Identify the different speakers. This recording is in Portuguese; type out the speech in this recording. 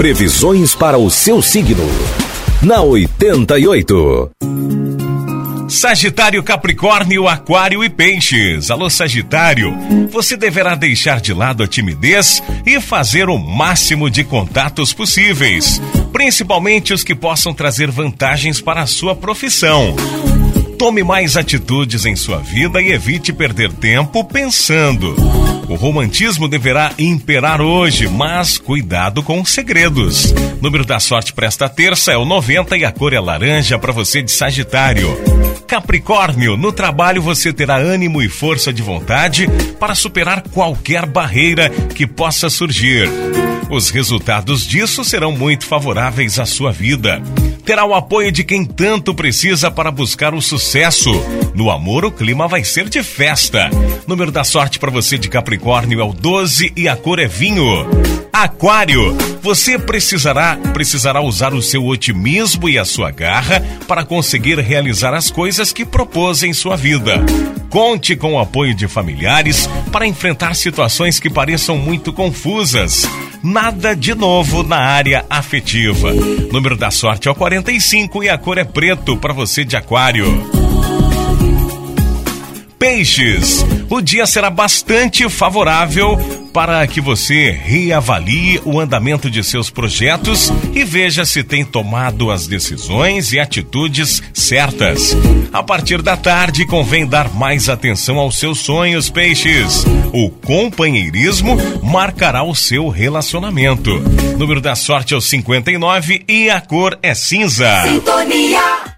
Speaker 1: Previsões para o seu signo. Na 88.
Speaker 2: Sagitário, Capricórnio, Aquário e Peixes. Alô, Sagitário, você deverá deixar de lado a timidez e fazer o máximo de contatos possíveis, principalmente os que possam trazer vantagens para a sua profissão. Tome mais atitudes em sua vida e evite perder tempo pensando. O romantismo deverá imperar hoje, mas cuidado com os segredos. Número da sorte para esta terça é o 90 e a cor é laranja para você de Sagitário. Capricórnio, no trabalho você terá ânimo e força de vontade para superar qualquer barreira que possa surgir. Os resultados disso serão muito favoráveis à sua vida terá o apoio de quem tanto precisa para buscar o sucesso. No amor, o clima vai ser de festa. Número da sorte para você de Capricórnio é o 12 e a cor é vinho. Aquário, você precisará precisará usar o seu otimismo e a sua garra para conseguir realizar as coisas que propôs em sua vida. Conte com o apoio de familiares para enfrentar situações que pareçam muito confusas. Nada de novo na área afetiva. Número da sorte é o 45 e a cor é preto para você de Aquário. Peixes, o dia será bastante favorável para que você reavalie o andamento de seus projetos e veja se tem tomado as decisões e atitudes certas. A partir da tarde, convém dar mais atenção aos seus sonhos, peixes. O companheirismo marcará o seu relacionamento. Número da sorte é o 59 e a cor é cinza. Sintonia